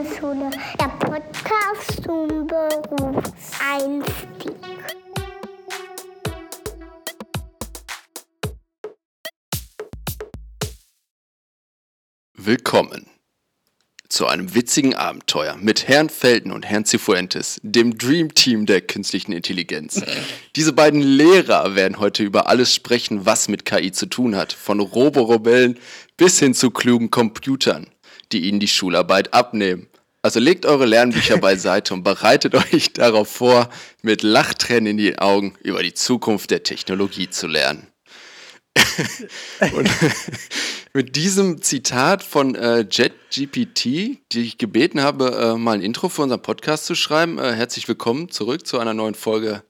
Berufsschule, der Podcast zum Berufseinstieg. Willkommen zu einem witzigen Abenteuer mit Herrn Felden und Herrn Cifuentes, dem Dream Team der künstlichen Intelligenz. Diese beiden Lehrer werden heute über alles sprechen, was mit KI zu tun hat, von Roborebellen bis hin zu klugen Computern, die ihnen die Schularbeit abnehmen. Also legt eure Lernbücher beiseite und bereitet euch darauf vor, mit Lachtränen in den Augen über die Zukunft der Technologie zu lernen. und mit diesem Zitat von äh, JetGPT, die ich gebeten habe, äh, mal ein Intro für unseren Podcast zu schreiben. Äh, herzlich willkommen zurück zu einer neuen Folge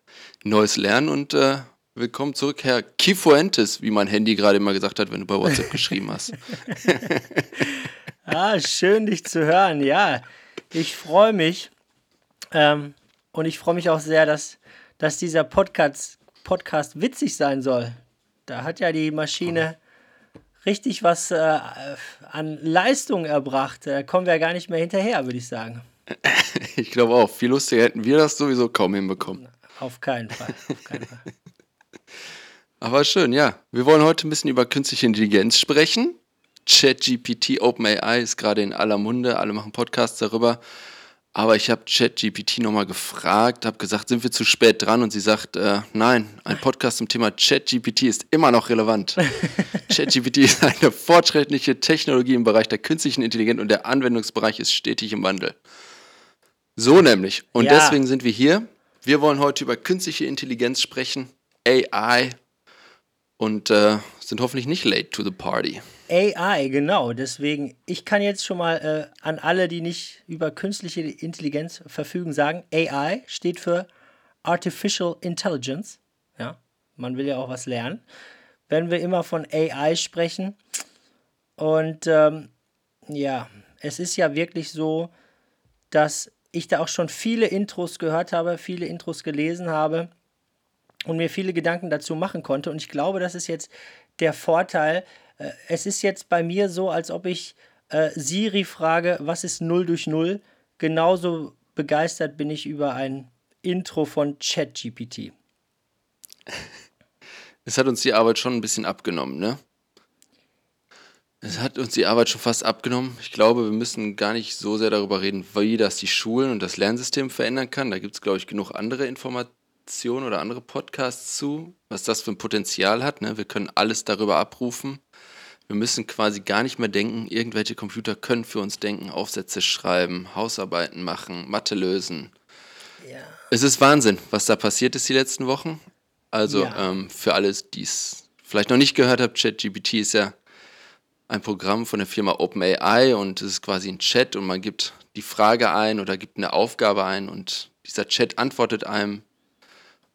Neues Lernen und äh, willkommen zurück, Herr Kifuentes, wie mein Handy gerade immer gesagt hat, wenn du bei WhatsApp geschrieben hast. ah, schön, dich zu hören. Ja, ich freue mich. Ähm, und ich freue mich auch sehr, dass, dass dieser Podcast, Podcast witzig sein soll. Da hat ja die Maschine richtig was äh, an Leistung erbracht. Da kommen wir ja gar nicht mehr hinterher, würde ich sagen. Ich glaube auch. Viel lustiger hätten wir das sowieso kaum hinbekommen. Auf keinen Fall. Auf keinen Fall. Aber schön, ja. Wir wollen heute ein bisschen über künstliche Intelligenz sprechen. ChatGPT, OpenAI ist gerade in aller Munde. Alle machen Podcasts darüber. Aber ich habe ChatGPT nochmal gefragt, habe gesagt, sind wir zu spät dran? Und sie sagt, äh, nein, ein Podcast zum Thema ChatGPT ist immer noch relevant. ChatGPT ist eine fortschrittliche Technologie im Bereich der künstlichen Intelligenz und der Anwendungsbereich ist stetig im Wandel. So nämlich. Und ja. deswegen sind wir hier. Wir wollen heute über künstliche Intelligenz sprechen, AI und äh, sind hoffentlich nicht late to the party. AI, genau. Deswegen, ich kann jetzt schon mal äh, an alle, die nicht über künstliche Intelligenz verfügen, sagen, AI steht für Artificial Intelligence. Ja, man will ja auch was lernen. Wenn wir immer von AI sprechen. Und ähm, ja, es ist ja wirklich so, dass ich da auch schon viele Intros gehört habe, viele Intros gelesen habe und mir viele Gedanken dazu machen konnte. Und ich glaube, das ist jetzt der Vorteil, es ist jetzt bei mir so, als ob ich äh, Siri frage, was ist 0 durch 0? Genauso begeistert bin ich über ein Intro von ChatGPT. Es hat uns die Arbeit schon ein bisschen abgenommen, ne? Es hat uns die Arbeit schon fast abgenommen. Ich glaube, wir müssen gar nicht so sehr darüber reden, wie das die Schulen und das Lernsystem verändern kann. Da gibt es, glaube ich, genug andere Informationen oder andere Podcasts zu, was das für ein Potenzial hat. Ne? Wir können alles darüber abrufen. Wir müssen quasi gar nicht mehr denken, irgendwelche Computer können für uns denken, Aufsätze schreiben, Hausarbeiten machen, Mathe lösen. Ja. Es ist Wahnsinn, was da passiert ist die letzten Wochen. Also ja. ähm, für alles, die es vielleicht noch nicht gehört haben, ChatGPT ist ja ein Programm von der Firma OpenAI und es ist quasi ein Chat und man gibt die Frage ein oder gibt eine Aufgabe ein und dieser Chat antwortet einem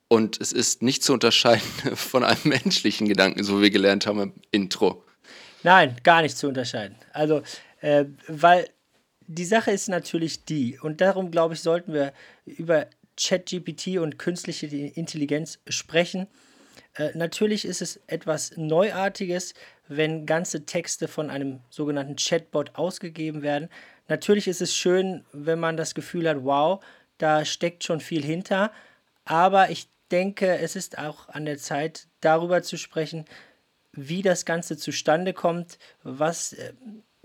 und es ist nicht zu unterscheiden von einem menschlichen Gedanken, so wie wir gelernt haben im Intro. Nein, gar nicht zu unterscheiden. Also, äh, weil die Sache ist natürlich die, und darum glaube ich, sollten wir über ChatGPT und künstliche Intelligenz sprechen. Äh, natürlich ist es etwas Neuartiges, wenn ganze Texte von einem sogenannten Chatbot ausgegeben werden. Natürlich ist es schön, wenn man das Gefühl hat, wow, da steckt schon viel hinter. Aber ich denke, es ist auch an der Zeit, darüber zu sprechen, wie das Ganze zustande kommt, was äh,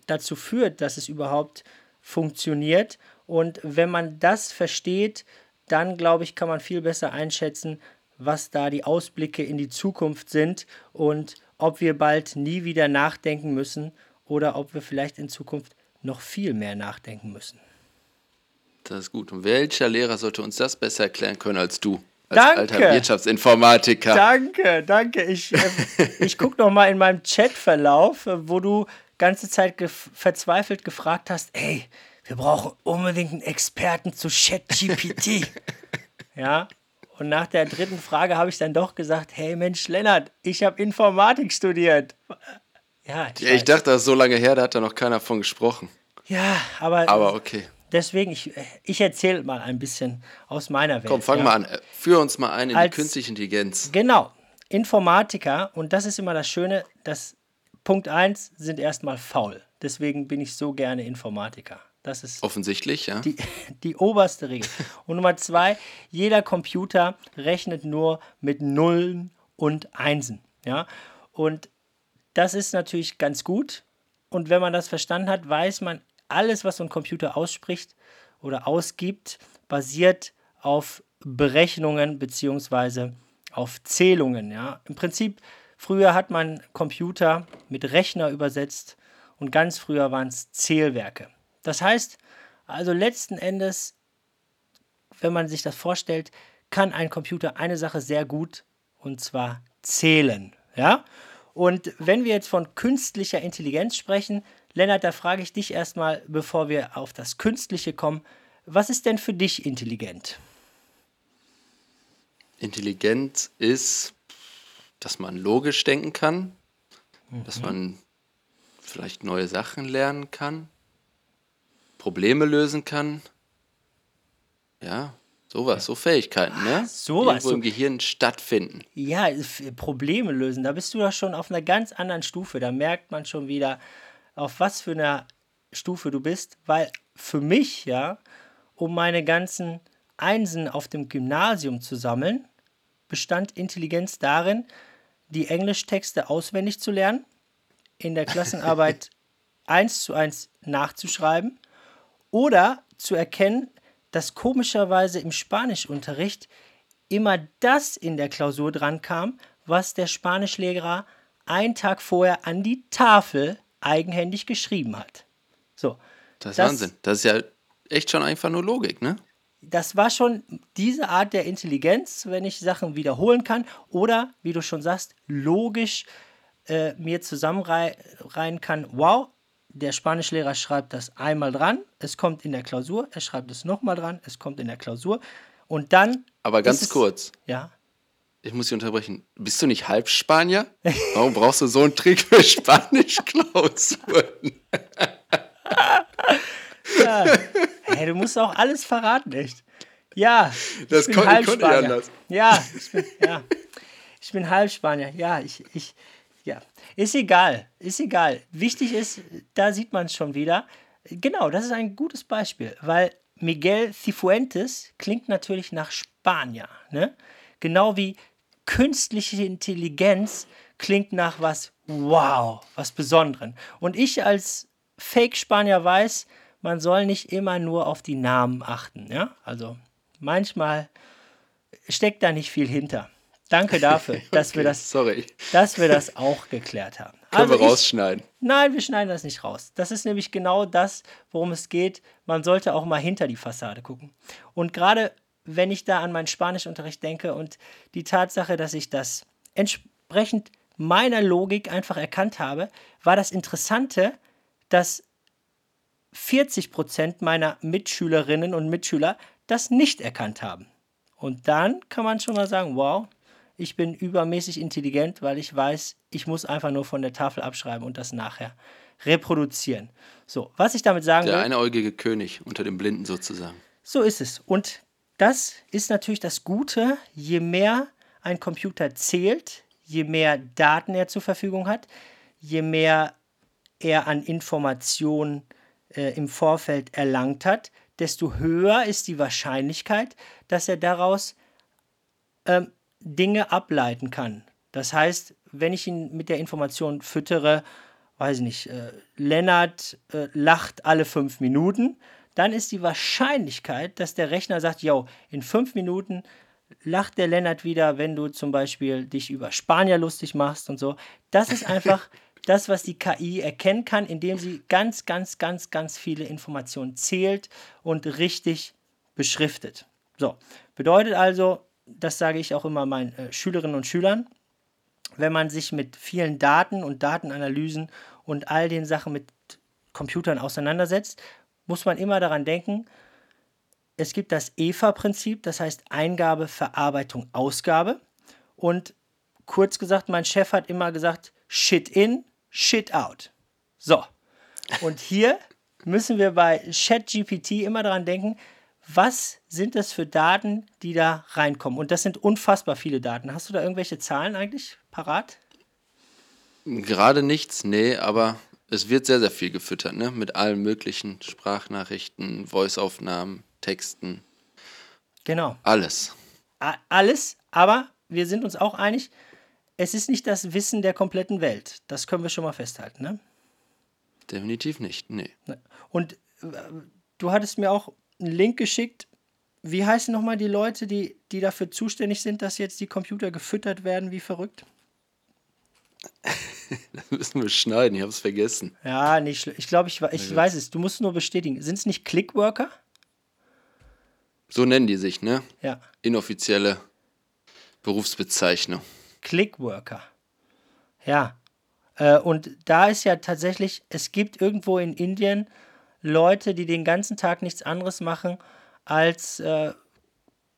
dazu führt, dass es überhaupt funktioniert. Und wenn man das versteht, dann glaube ich, kann man viel besser einschätzen, was da die Ausblicke in die Zukunft sind und ob wir bald nie wieder nachdenken müssen oder ob wir vielleicht in Zukunft noch viel mehr nachdenken müssen. Das ist gut. Und welcher Lehrer sollte uns das besser erklären können als du? Als danke. alter Wirtschaftsinformatiker. Danke, danke. Ich, äh, ich gucke noch mal in meinem Chatverlauf, äh, wo du ganze Zeit gef verzweifelt gefragt hast, ey, wir brauchen unbedingt einen Experten zu ChatGPT. ja, und nach der dritten Frage habe ich dann doch gesagt, hey Mensch, Lennart, ich habe Informatik studiert. Ja, ich, ja, ich dachte, das ist so lange her, da hat da noch keiner von gesprochen. Ja, aber. Aber okay deswegen, ich, ich erzähle mal ein bisschen aus meiner Welt. Komm, fang ja. mal an. Führ uns mal ein in Als, die künstliche Intelligenz. Genau. Informatiker, und das ist immer das Schöne, dass Punkt 1 sind erstmal faul. Deswegen bin ich so gerne Informatiker. Das ist Offensichtlich, ja. die, die oberste Regel. Und Nummer zwei, jeder Computer rechnet nur mit Nullen und Einsen. Ja? Und das ist natürlich ganz gut. Und wenn man das verstanden hat, weiß man, alles, was so ein Computer ausspricht oder ausgibt, basiert auf Berechnungen beziehungsweise auf Zählungen. Ja? Im Prinzip, früher hat man Computer mit Rechner übersetzt und ganz früher waren es Zählwerke. Das heißt, also letzten Endes, wenn man sich das vorstellt, kann ein Computer eine Sache sehr gut und zwar zählen. Ja? Und wenn wir jetzt von künstlicher Intelligenz sprechen, Lennart, da frage ich dich erstmal, bevor wir auf das Künstliche kommen, was ist denn für dich intelligent? Intelligent ist, dass man logisch denken kann, Mhm. dass man vielleicht neue Sachen lernen kann, Probleme lösen kann. Ja, sowas, so Fähigkeiten, ne? sowas, Irgendwo im Gehirn stattfinden. Ja, Probleme lösen, da bist du doch schon auf einer ganz anderen Stufe. Da merkt man schon wieder, auf was für einer Stufe du bist, weil für mich, ja, um meine ganzen Einsen auf dem Gymnasium zu sammeln, bestand Intelligenz darin, die Englischtexte auswendig zu lernen, in der Klassenarbeit eins zu eins nachzuschreiben oder zu erkennen, dass komischerweise im Spanischunterricht immer das in der Klausur dran kam, was der Spanischlehrer einen Tag vorher an die Tafel eigenhändig geschrieben hat. So, Das ist Das- Wahnsinn. Das ist ja echt schon einfach nur Logik, ne? das war schon diese Art der Intelligenz, wenn ich Sachen wiederholen kann oder, wie du schon sagst, logisch äh, mir zusammenreihen kann, wow, der Spanischlehrer schreibt das einmal dran, es kommt in der Klausur, er schreibt es nochmal dran, es kommt in der Klausur und dann... Aber ganz es- kurz, Ja, ich muss Sie unterbrechen. Bist du nicht halb Spanier? Warum brauchst du so einen Trick für Spanisch-Klausuren? hey, du musst auch alles verraten, echt. Ja, Das ich bin kon- ich konnte Halbspanier. anders. Ja, ich bin, ja, ich bin Halbspanier. Ja, ich, ich, ja, ist egal, ist egal. Wichtig ist, da sieht man es schon wieder. Genau, das ist ein gutes Beispiel, weil Miguel Cifuentes klingt natürlich nach Spanier, ne? Genau wie künstliche Intelligenz klingt nach was wow, was Besonderen. Und ich als Fake-Spanier weiß, man soll nicht immer nur auf die Namen achten, ja? Also manchmal steckt da nicht viel hinter. Danke dafür, dass, wir Okay, das, Sorry. dass wir das auch geklärt haben. Können wir Also ich- rausschneiden. Nein, wir schneiden das nicht raus. Das ist nämlich genau das, worum es geht. Man sollte auch mal hinter die Fassade gucken. Und gerade wenn ich da an meinen Spanischunterricht denke und die Tatsache, dass ich das entsprechend meiner Logik einfach erkannt habe, war das Interessante, dass 40 Prozent meiner Mitschülerinnen und Mitschüler das nicht erkannt haben. Und dann kann man schon mal sagen, wow, ich bin übermäßig intelligent, weil ich weiß, ich muss einfach nur von der Tafel abschreiben und das nachher reproduzieren. So, was ich damit sagen Der will, einäugige König unter den Blinden sozusagen. so ist es. Und das ist natürlich das Gute, je mehr ein Computer zählt, je mehr Daten er zur Verfügung hat, je mehr er an Informationen äh, im Vorfeld erlangt hat, desto höher ist die Wahrscheinlichkeit, dass er daraus ähm, Dinge ableiten kann. Das heißt, wenn ich ihn mit der Information füttere, weiß ich nicht, äh, Lennart äh, lacht alle fünf Minuten, dann ist die Wahrscheinlichkeit, dass der Rechner sagt, yo, in fünf Minuten lacht der Lennart wieder, wenn du zum Beispiel dich über Spanier lustig machst und so. Das ist einfach das, was die KI erkennen kann, indem sie ganz, ganz, ganz, ganz viele Informationen zählt und richtig beschriftet. So, bedeutet also, das sage ich auch immer meinen äh, Schülerinnen und Schülern, wenn man sich mit vielen Daten und Datenanalysen und all den Sachen mit Computern auseinandersetzt, muss man immer daran denken, es gibt das EVA-Prinzip, das heißt Eingabe, Verarbeitung, Ausgabe. Und kurz gesagt, mein Chef hat immer gesagt, Shit in, Shit out. So. Und hier müssen wir bei ChatGPT immer daran denken, was sind das für Daten, die da reinkommen? Und das sind unfassbar viele Daten. Hast du da irgendwelche Zahlen eigentlich parat? Gerade nichts, nee, aber es wird sehr, sehr viel gefüttert, ne? Mit allen möglichen Sprachnachrichten, Voiceaufnahmen, Texten, Genau. alles. A- Alles, aber wir sind uns auch einig, es ist nicht das Wissen der kompletten Welt. Das können wir schon mal festhalten. Ne? Definitiv nicht, nee. Und äh, du hattest mir auch einen Link geschickt. Wie heißen nochmal die Leute, die, die dafür zuständig sind, dass jetzt die Computer gefüttert werden wie verrückt? Das müssen wir schneiden, ich habe es vergessen. Ja, nicht schlimm. Ich glaube, ich, ich weiß es. Du musst nur bestätigen. Sind es nicht Clickworker? So nennen die sich, ne? Ja. Inoffizielle Berufsbezeichnung. Clickworker. Ja. Äh, und da ist ja tatsächlich, es gibt irgendwo in Indien Leute, die den ganzen Tag nichts anderes machen, als äh,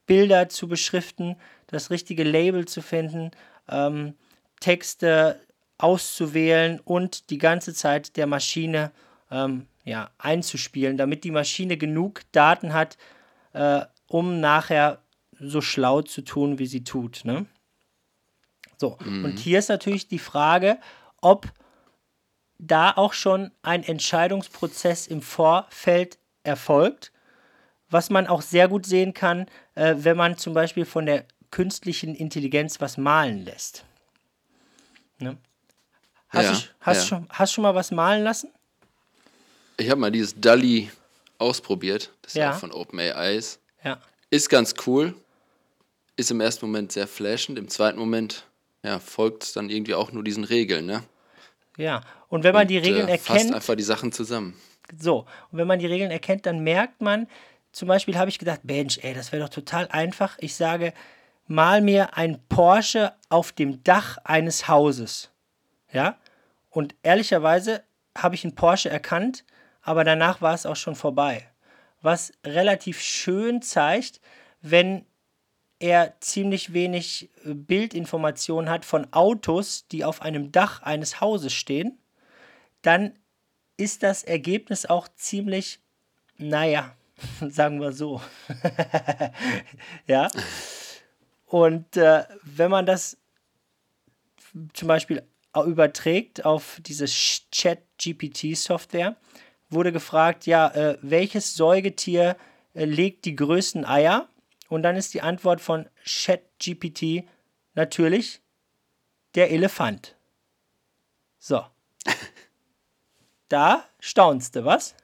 Bilder zu beschriften, das richtige Label zu finden, ähm, Texte auszuwählen und die ganze Zeit der Maschine ähm, ja, einzuspielen, damit die Maschine genug Daten hat, äh, um nachher so schlau zu tun, wie sie tut. Ne? So, und hier ist natürlich die Frage, ob da auch schon ein Entscheidungsprozess im Vorfeld erfolgt, was man auch sehr gut sehen kann, äh, wenn man zum Beispiel von der künstlichen Intelligenz was malen lässt. Ne? Hast, Ja, du, hast, ja. Schon, hast schon mal was malen lassen? Ich habe mal dieses DALI ausprobiert, das Ja. ja auch von OpenAI ist. Ja. Ist ganz cool, ist im ersten Moment sehr flashend, im zweiten Moment ja, folgt es dann irgendwie auch nur diesen Regeln, ne? Ja. Und wenn man die Und, Regeln äh, Fasst erkennt, einfach die Sachen zusammen. So, und wenn man die Regeln erkennt, dann merkt man, zum Beispiel habe ich gedacht, Mensch, ey, das wäre doch total einfach. Ich sage, mal mir ein Porsche auf dem Dach eines Hauses. Ja? Und ehrlicherweise habe ich einen Porsche erkannt, aber danach war es auch schon vorbei. Was relativ schön zeigt, wenn er ziemlich wenig äh, Bildinformationen hat von Autos, die auf einem Dach eines Hauses stehen, dann ist das Ergebnis auch ziemlich, naja, sagen wir so. ja. Und äh, wenn man das zum Beispiel überträgt auf diese Chat-GPT-Software, wurde gefragt, ja, äh, welches Säugetier äh, legt die größten Eier? Und dann ist die Antwort von ChatGPT natürlich der Elefant. So. Da staunst du, was?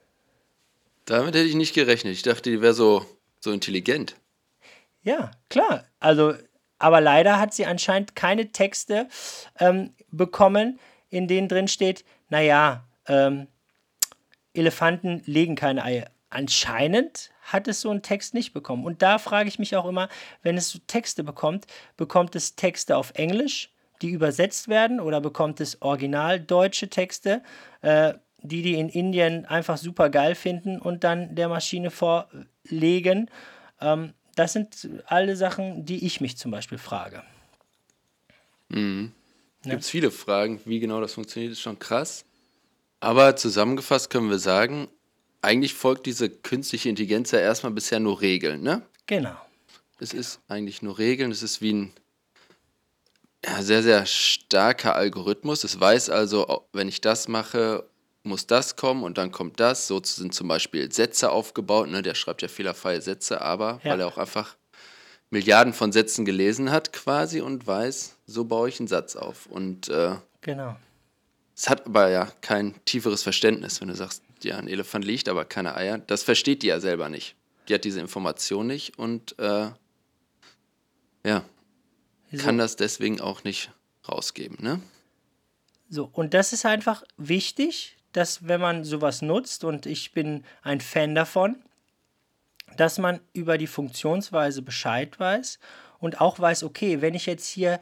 Damit hätte ich nicht gerechnet. Ich dachte, die wäre so, so intelligent. Ja, klar. Also, aber leider hat sie anscheinend keine Texte ähm, bekommen, in denen drin steht, naja, ähm, Elefanten legen keine Eier. Anscheinend hat es so einen Text nicht bekommen. Und da frage ich mich auch immer, wenn es so Texte bekommt, bekommt es Texte auf Englisch, die übersetzt werden, oder bekommt es original deutsche Texte, äh, die die in Indien einfach super geil finden und dann der Maschine vorlegen. Ähm, das sind alle Sachen, die ich mich zum Beispiel frage. Gibt es viele Fragen, wie genau das funktioniert, ist schon krass. Aber zusammengefasst können wir sagen, eigentlich folgt diese künstliche Intelligenz ja erstmal bisher nur Regeln, ne? Genau. Es ist eigentlich nur Regeln, es ist wie ein ja, sehr, sehr starker Algorithmus. Es weiß also, wenn ich das mache, muss das kommen und dann kommt das. So sind zum Beispiel Sätze aufgebaut. Ne? Der schreibt ja fehlerfreie Sätze, aber Ja. weil er auch einfach Milliarden von Sätzen gelesen hat quasi und weiß, so baue ich einen Satz auf. Und äh, Genau. es hat aber ja kein tieferes Verständnis, wenn du sagst, ja, ein Elefant liegt, aber keine Eier. Das versteht die ja selber nicht. Die hat diese Information nicht und äh, ja, So. kann das deswegen auch nicht rausgeben, ne? So, und das ist einfach wichtig, dass wenn man sowas nutzt, und ich bin ein Fan davon, dass man über die Funktionsweise Bescheid weiß und auch weiß, okay, wenn ich jetzt hier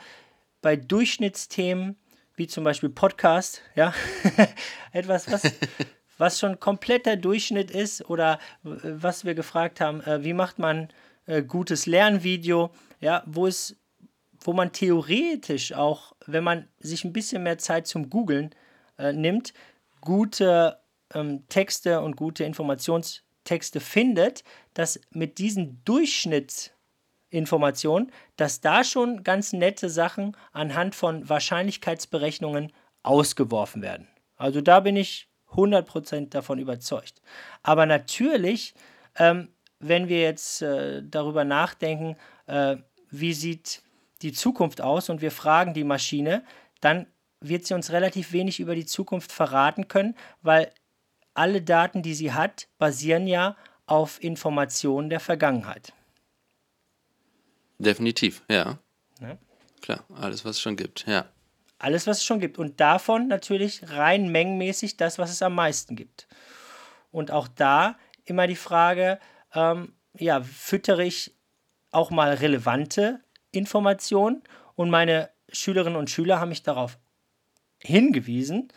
bei Durchschnittsthemen, wie zum Beispiel Podcast, ja, etwas, was, was schon kompletter Durchschnitt ist oder äh, was wir gefragt haben, äh, wie macht man äh, gutes Lernvideo, ja, wo es wo man theoretisch auch, wenn man sich ein bisschen mehr Zeit zum Googlen äh, nimmt, gute ähm, Texte und gute Informationstexte findet, dass mit diesen Durchschnittsinformationen, dass da schon ganz nette Sachen anhand von Wahrscheinlichkeitsberechnungen ausgeworfen werden. Also da bin ich 100% davon überzeugt. Aber natürlich, ähm, wenn wir jetzt äh, darüber nachdenken, äh, wie sieht die Zukunft aus und wir fragen die Maschine, dann wird sie uns relativ wenig über die Zukunft verraten können, weil alle Daten, die sie hat, basieren ja auf Informationen der Vergangenheit. Definitiv, ja. Ja. Klar, alles, was es schon gibt, ja. Alles, was es schon gibt. Und davon natürlich rein mengenmäßig das, was es am meisten gibt. Und auch da immer die Frage, ähm, ja, füttere ich auch mal relevante Informationen? Und meine Schülerinnen und Schüler haben mich darauf hingewiesen,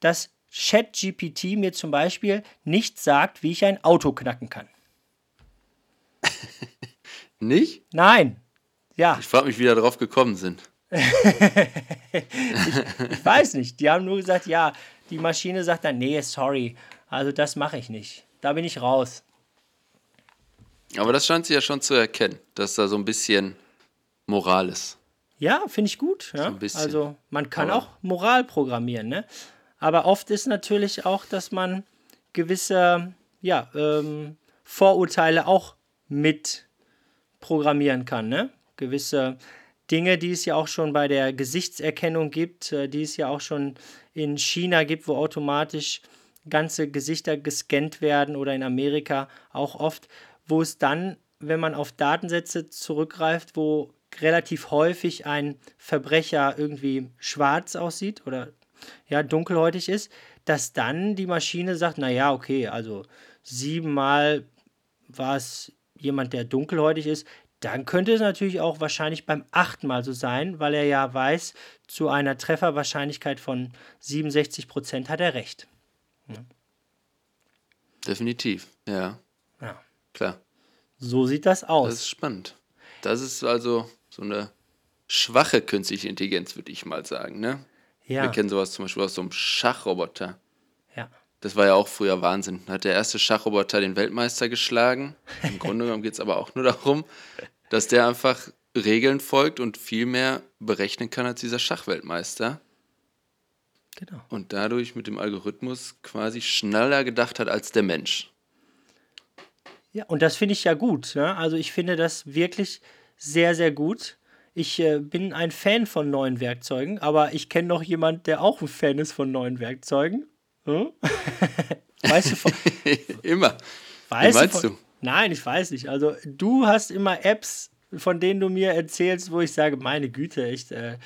dass ChatGPT mir zum Beispiel nicht sagt, wie ich ein Auto knacken kann. Nicht? Nein. Ja, Ich frage mich, wie da drauf gekommen sind. ich weiß nicht. Die haben nur gesagt, ja, die Maschine sagt dann, nee, sorry, also das mache ich nicht. Da bin ich raus. Aber das scheint sie ja schon zu erkennen, dass da so ein bisschen Moral ist. Ja, finde ich gut. Ja? ein bisschen. Also man kann Aber- auch Moral programmieren, ne? Aber oft ist natürlich auch, dass man gewisse ja, ähm, Vorurteile auch mit programmieren kann, ne? Gewisse Dinge, die es ja auch schon bei der Gesichtserkennung gibt, äh, die es ja auch schon in China gibt, wo automatisch ganze Gesichter gescannt werden oder in Amerika auch oft, wo es dann, wenn man auf Datensätze zurückgreift, wo relativ häufig ein Verbrecher irgendwie schwarz aussieht oder ja, dunkelhäutig ist, dass dann die Maschine sagt, naja, okay, also siebenmal war es jemand, der dunkelhäutig ist, dann könnte es natürlich auch wahrscheinlich beim achten Mal so sein, weil er ja weiß, zu einer Trefferwahrscheinlichkeit von 67 Prozent hat er recht. Definitiv, ja. Ja. Klar. So sieht das Das aus. ist spannend. Das ist also so eine schwache künstliche Intelligenz, würde ich mal sagen, ne? Wir ja, kennen sowas zum Beispiel aus so einem Schachroboter. ja. Das war ja auch früher Wahnsinn. Da hat der erste Schachroboter den Weltmeister geschlagen. Im Grunde genommen geht es aber auch nur darum, dass der einfach Regeln folgt und viel mehr berechnen kann als dieser Schachweltmeister. Genau. Und dadurch mit dem Algorithmus quasi schneller gedacht hat als der Mensch. Ja, und das finde ich ja gut. Ne? Also ich finde das wirklich sehr, sehr gut. Ich äh, bin ein Fan von neuen Werkzeugen, aber ich kenne noch jemand, der auch ein Fan ist von neuen Werkzeugen. Hm? weißt du, von, Immer. weißt meinst von, du? Nein, ich weiß nicht. Also du hast immer Apps, von denen du mir erzählst, wo ich sage, meine Güte, echt, äh,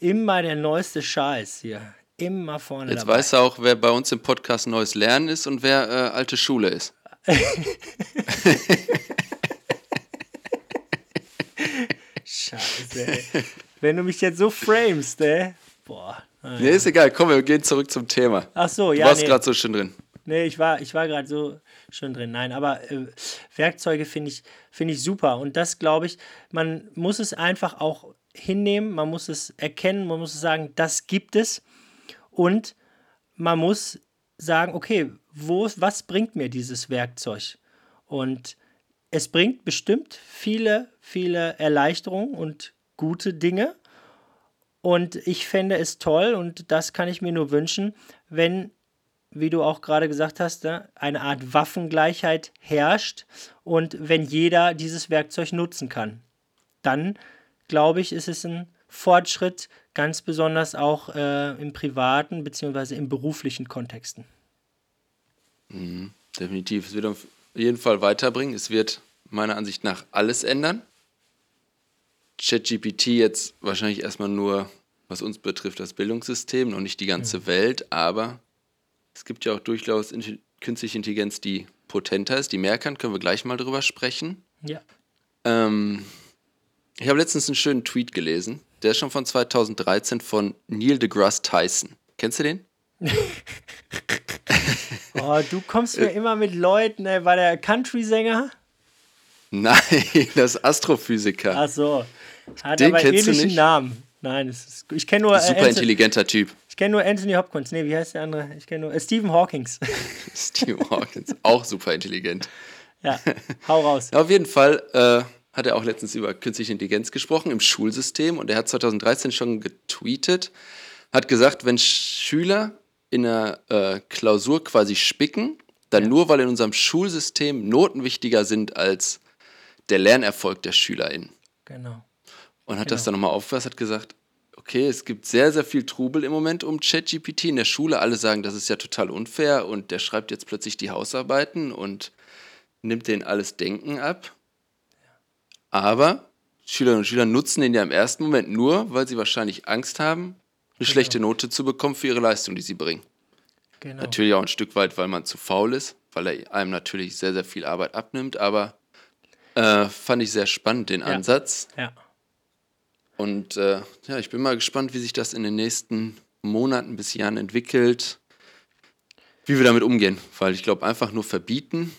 immer der neueste Scheiß hier. Immer vorne Jetzt dabei. weißt du auch, wer bei uns im Podcast Neues Lernen ist und wer äh, alte Schule ist. Scheiße, ey. Wenn du mich jetzt so framest, ey. Boah. naja. Nee, ist egal. Komm, wir gehen zurück zum Thema. Ach so, Du ja. warst nee. gerade so schön drin. Nee, ich war, ich war gerade so schön drin. Nein, aber äh, Werkzeuge finde ich, finde ich super. Und das glaube ich, man muss es einfach auch hinnehmen, man muss es erkennen, man muss sagen, das gibt es. Und man muss sagen, okay, wo, was bringt mir dieses Werkzeug? Und es bringt bestimmt viele, viele Erleichterungen und gute Dinge. Und ich fände es toll, und das kann ich mir nur wünschen, wenn wie du auch gerade gesagt hast, ne, eine Art Waffengleichheit herrscht und wenn jeder dieses Werkzeug nutzen kann. Dann, glaube ich, ist es ein Fortschritt, ganz besonders auch äh, im privaten bzw. im beruflichen Kontexten. Definitiv. Es wird auf jeden Fall weiterbringen. Es wird meiner Ansicht nach alles ändern. ChatGPT jetzt wahrscheinlich erstmal nur, was uns betrifft, das Bildungssystem, noch nicht die ganze Welt, aber es gibt ja auch durchaus Inti- künstliche Intelligenz, die potenter ist, die mehr kann, können wir gleich mal drüber sprechen. Ja. Ähm, ich habe letztens einen schönen Tweet gelesen, der ist schon von 2013 von Neil deGrasse Tyson. Kennst du den? Oh, du kommst mir immer mit Leuten, ey, war der Country-Sänger? Nein, das ist Astrophysiker. Ach so. Hat Den aber ähnlichen? Namen. Nein, es ist, ich kenne nur, äh, Super Anthony, intelligenter Typ. ich kenn nur Anthony Hopkins. Nee, wie heißt der andere? Ich kenne nur äh, Stephen Hawkins. Steve Hawkins, auch super intelligent. ja, hau raus. Auf jeden Fall äh, hat er auch letztens über künstliche Intelligenz gesprochen im Schulsystem und er hat 2013 schon getweetet, hat gesagt, wenn Schüler in der äh, Klausur quasi spicken, dann Ja. nur weil in unserem Schulsystem Noten wichtiger sind als der Lernerfolg der SchülerInnen. Genau. Und hat das Genau. dann nochmal aufgefasst, hat gesagt, okay, es gibt sehr, sehr viel Trubel im Moment um ChatGPT in der Schule. Alle sagen, das ist ja total unfair und der schreibt jetzt plötzlich die Hausarbeiten und nimmt denen alles Denken ab. Aber Schülerinnen und Schüler nutzen den ja im ersten Moment nur, weil sie wahrscheinlich Angst haben, eine schlechte Note zu bekommen für ihre Leistung, die sie bringen. Genau. Natürlich auch ein Stück weit, weil man zu faul ist, weil er einem natürlich sehr, sehr viel Arbeit abnimmt, aber äh, fand ich sehr spannend, den Ansatz. Ja. Und äh, ja, ich bin mal gespannt, wie sich das in den nächsten Monaten bis Jahren entwickelt, wie wir damit umgehen. Weil ich glaube, einfach nur verbieten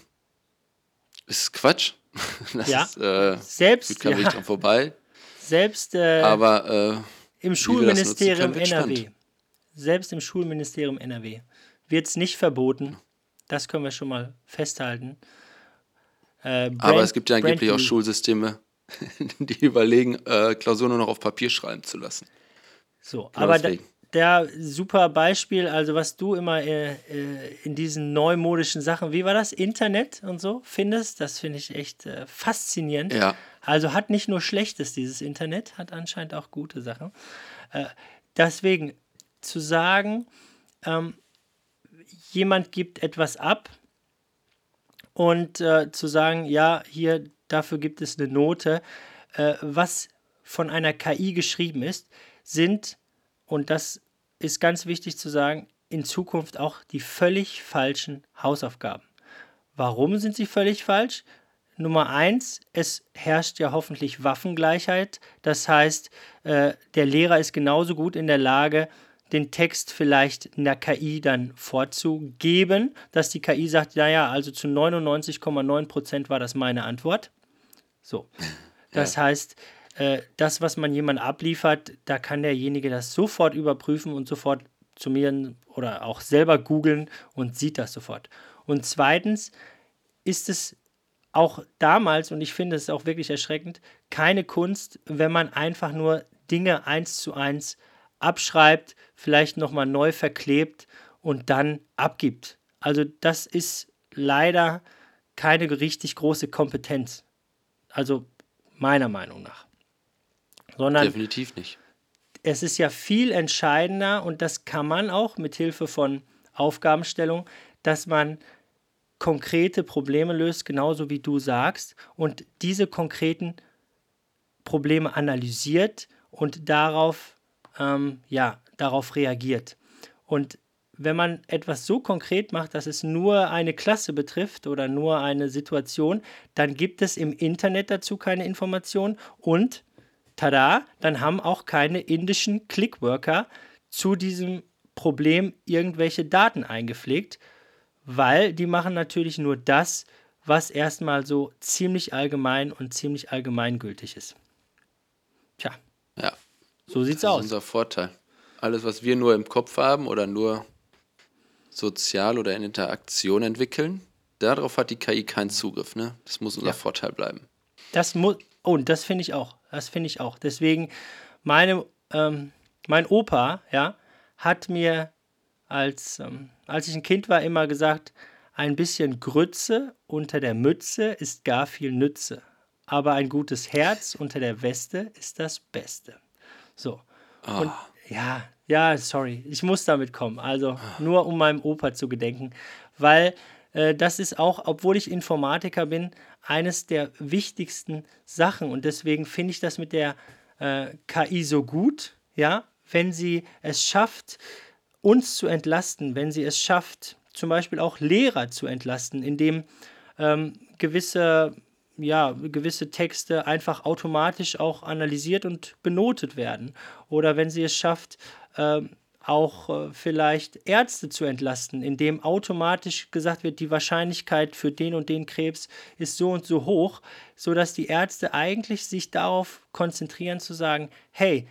ist Quatsch. Das Ja. ist, äh, Selbst, Weg ja, vorbei. selbst äh, Aber äh, im nutzen Schulministerium NRW, selbst im Schulministerium NRW wird es nicht verboten. Das können wir schon mal festhalten. Äh, aber Brand- es gibt ja angeblich auch Schulsysteme, die überlegen, äh, Klausuren nur noch auf Papier schreiben zu lassen. So, Genau aber da, der super Beispiel, also was du immer äh, äh, in diesen neumodischen Sachen, wie war das, Internet und so findest, das finde ich echt äh, faszinierend. Ja. Also hat nicht nur Schlechtes dieses Internet, hat anscheinend auch gute Sachen. Äh, deswegen zu sagen, ähm, jemand gibt etwas ab und äh, zu sagen, ja, hier, dafür gibt es eine Note, äh, was von einer KI geschrieben ist, sind, und das ist ganz wichtig zu sagen, in Zukunft auch die völlig falschen Hausaufgaben. Warum sind sie völlig falsch? Nummer eins, es herrscht ja hoffentlich Waffengleichheit. Das heißt, äh, der Lehrer ist genauso gut in der Lage, den Text vielleicht in der KI dann vorzugeben, dass die KI sagt, naja, also zu 99,9 Prozent war das meine Antwort. So. Das heißt, äh, das, was man jemand abliefert, da kann derjenige das sofort überprüfen und sofort zu mir oder auch selber googeln und sieht das sofort. Und zweitens ist es auch damals, und ich finde es auch wirklich erschreckend, keine Kunst, wenn man einfach nur Dinge eins zu eins abschreibt, vielleicht nochmal neu verklebt und dann abgibt. Also das ist leider keine richtig große Kompetenz. Also meiner Meinung nach. Sondern Definitiv nicht. es ist ja viel entscheidender und das kann man auch mit Hilfe von Aufgabenstellung, dass man konkrete Probleme löst, genauso wie du sagst, und diese konkreten Probleme analysiert und darauf, ähm, ja, darauf reagiert. Und wenn man etwas so konkret macht, dass es nur eine Klasse betrifft oder nur eine Situation, dann gibt es im Internet dazu keine Informationen und tada, dann haben auch keine indischen Clickworker zu diesem Problem irgendwelche Daten eingepflegt, weil die machen natürlich nur das, was erstmal so ziemlich allgemein und ziemlich allgemeingültig ist. Tja, Ja. so sieht's Das ist aus. unser Vorteil. Alles, was wir nur im Kopf haben oder nur sozial oder in Interaktion entwickeln, darauf hat die KI keinen Zugriff. Ne? Das muss unser Ja. Vorteil bleiben. Das muss, oh, und das finde ich auch. Das finde ich auch. Deswegen, meine, ähm, mein Opa, ja, hat mir, als, ähm, als ich ein Kind war, immer gesagt, ein bisschen Grütze unter der Mütze ist gar viel Nütze. Aber ein gutes Herz unter der Weste ist das Beste. So. Und ja, ja, sorry, ich muss damit kommen. Also nur um meinem Opa zu gedenken, weil äh, das ist auch, obwohl ich Informatiker bin, eines der wichtigsten Sachen. Und deswegen finde ich das mit der äh, KI so gut, ja, wenn sie es schafft, uns zu entlasten, wenn sie es schafft, zum Beispiel auch Lehrer zu entlasten, indem ähm, gewisse, ja, gewisse Texte einfach automatisch auch analysiert und benotet werden. Oder wenn sie es schafft, ähm, auch äh, vielleicht Ärzte zu entlasten, indem automatisch gesagt wird, die Wahrscheinlichkeit für den und den Krebs ist so und so hoch, sodass die Ärzte eigentlich sich darauf konzentrieren zu sagen, hey,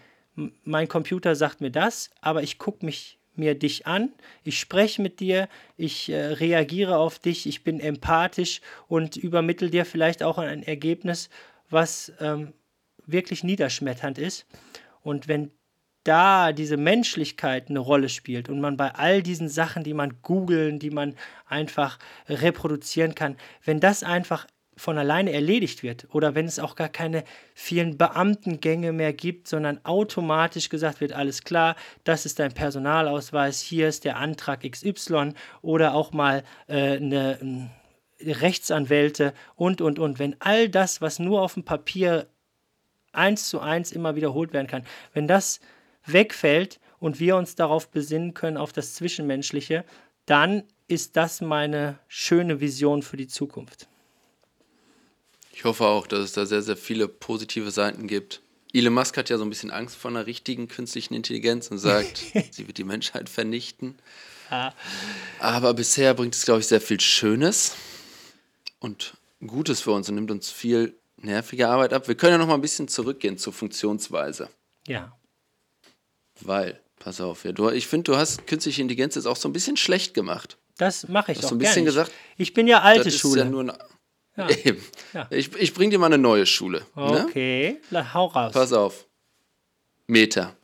mein Computer sagt mir das, aber ich gucke mich mir dich an, ich spreche mit dir, ich äh, reagiere auf dich, ich bin empathisch und übermittel dir vielleicht auch ein Ergebnis, was ähm, wirklich niederschmetternd ist. Und wenn da diese Menschlichkeit eine Rolle spielt und man bei all diesen Sachen, die man googeln, die man einfach reproduzieren kann, wenn das einfach von alleine erledigt wird oder wenn es auch gar keine vielen Beamtengänge mehr gibt, sondern automatisch gesagt wird, alles klar, das ist dein Personalausweis, hier ist der Antrag XY oder auch mal äh, eine Rechtsanwälte und, und, und. Wenn all das, was nur auf dem Papier eins zu eins immer wiederholt werden kann, wenn das wegfällt und wir uns darauf besinnen können, auf das Zwischenmenschliche, dann ist das meine schöne Vision für die Zukunft. Ich hoffe auch, dass es da sehr, sehr viele positive Seiten gibt. Elon Musk hat ja so ein bisschen Angst vor einer richtigen künstlichen Intelligenz und sagt, sie wird die Menschheit vernichten. Ja. Aber bisher bringt es, glaube ich, sehr viel Schönes und Gutes für uns und nimmt uns viel nervige Arbeit ab. Wir können ja noch mal ein bisschen zurückgehen zur Funktionsweise. Ja. Weil, pass auf, ja, du, ich finde, du hast künstliche Intelligenz jetzt auch so ein bisschen schlecht gemacht. Das mache ich hast auch so ein bisschen gesagt. Ich bin ja alte das Schule. Ist ja nur eine, Ja. Eben. Ja. Ich, ich bring dir mal eine neue Schule. Ne? Okay, La- hau raus. Pass auf. Meta,